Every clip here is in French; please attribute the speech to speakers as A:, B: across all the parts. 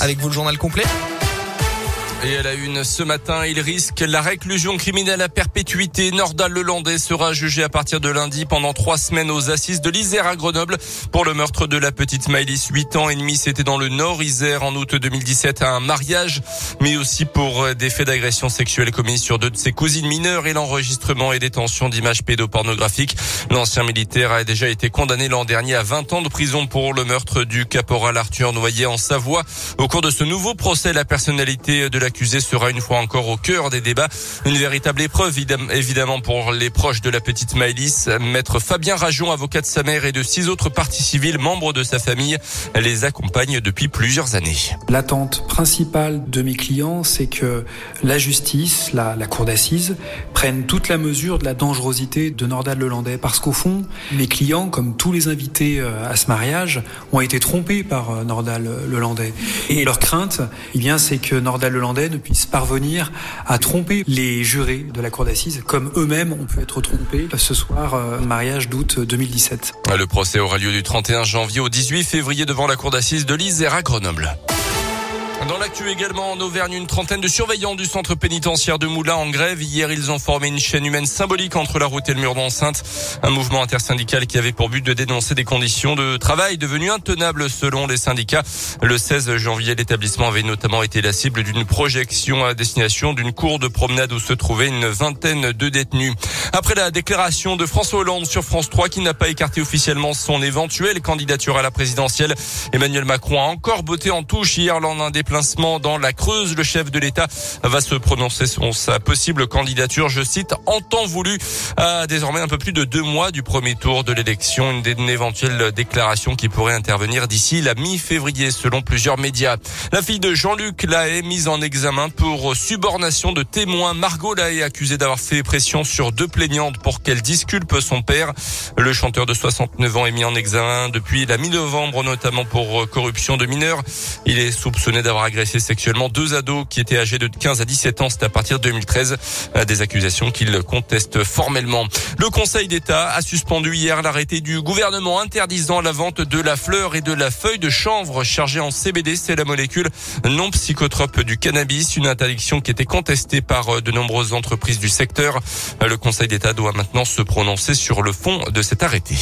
A: Avec vous le journal complet.
B: Et à la une ce matin, il risque la réclusion criminelle à perpétuité. Nordal Lelandais sera jugé à partir de lundi pendant trois semaines aux assises de l'Isère à Grenoble pour le meurtre de la petite Maëlys, 8 ans et demi. C'était dans le Nord Isère en août 2017 à un mariage, mais aussi pour des faits d'agression sexuelle commis sur deux de ses cousines mineures et l'enregistrement et détention d'images pédopornographiques. L'ancien militaire a déjà été condamné l'an dernier à 20 ans de prison pour le meurtre du caporal Arthur Noyer en Savoie. Au cours de ce nouveau procès, la personnalité de la l'accusé sera une fois encore au cœur des débats. Une véritable épreuve, évidemment, pour les proches de la petite Maëlys. Maître Fabien Rajon, avocat de sa mère et de six autres parties civiles, membres de sa famille, les accompagne depuis plusieurs années.
C: L'attente principale de mes clients, c'est que la justice, la, la cour d'assises, prenne toute la mesure de la dangerosité de Nordal Lelandais. Parce qu'au fond, mes clients, comme tous les invités euh, à ce mariage, ont été trompés par euh, Nordal Lelandais. Et leur crainte, eh bien, c'est que Nordal Lelandais ne puissent parvenir à tromper les jurés de la cour d'assises, comme eux-mêmes ont pu être trompés ce soir, euh, mariage d'août 2017.
B: Le procès aura lieu du 31 janvier au 18 février devant la cour d'assises de l'Isère à Grenoble. Dans l'actu également en Auvergne, une trentaine de surveillants du centre pénitentiaire de Moulins en grève. Hier, ils ont formé une chaîne humaine symbolique entre la route et le mur d'enceinte. Un mouvement intersyndical qui avait pour but de dénoncer des conditions de travail devenues intenables selon les syndicats. Le 16 janvier, l'établissement avait notamment été la cible d'une projection à destination d'une cour de promenade où se trouvait une vingtaine de détenus. Après la déclaration de François Hollande sur France 3 qui n'a pas écarté officiellement son éventuelle candidature à la présidentielle, Emmanuel Macron a encore botté en touche hier lors d'un dans la Creuse. Le chef de l'État va se prononcer sur sa possible candidature, je cite, en temps voulu, à désormais un peu plus de deux mois du premier tour de l'élection. Une, éventuelle déclaration qui pourrait intervenir d'ici la mi-février, selon plusieurs médias. La fille de Jean-Luc Lahaye, mise en examen pour subornation de témoins. Margot Lahaye, accusée d'avoir fait pression sur deux plaignantes pour qu'elle disculpe son père. Le chanteur de 69 ans est mis en examen depuis la mi-novembre, notamment pour corruption de mineurs. Il est soupçonné d'avoir agressé sexuellement deux ados qui étaient âgés de 15 à 17 ans. C'est à partir de 2013. Euh, des accusations qu'il conteste formellement. Le Conseil d'État a suspendu hier l'arrêté du gouvernement interdisant la vente de la fleur et de la feuille de chanvre chargée en CBD. C'est la molécule non psychotrope du cannabis. Une interdiction qui était contestée par euh, de nombreuses entreprises du secteur. Euh, le Conseil d'État doit maintenant se prononcer sur le fond de cet arrêté.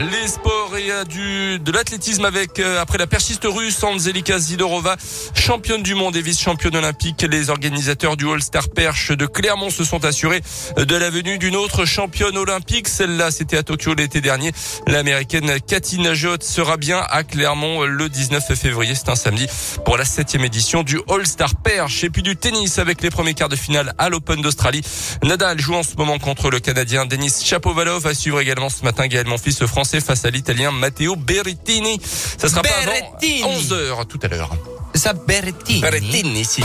B: Les sports et euh, du de l'athlétisme avec euh, après la persiste russe Anzelika Zidorova, championne du monde et vice-championne olympique. Les organisateurs du All-Star Perche de Clermont se sont assurés de la venue d'une autre championne olympique. Celle-là, c'était à Tokyo l'été dernier. L'américaine Cathy Najot sera bien à Clermont le 19 février. C'est un samedi pour la septième édition du All-Star Perche. Et puis du tennis avec les premiers quarts de finale à l'Open d'Australie. Nadal joue en ce moment contre le Canadien Denis Chapovalov. À suivre également ce matin Gaël Monfils, le Français face à l'Italien Matteo Berrettini. Ça sera pas avant 11h tout à l'heure.
A: Ça Berrettini.
B: Berrettini, si.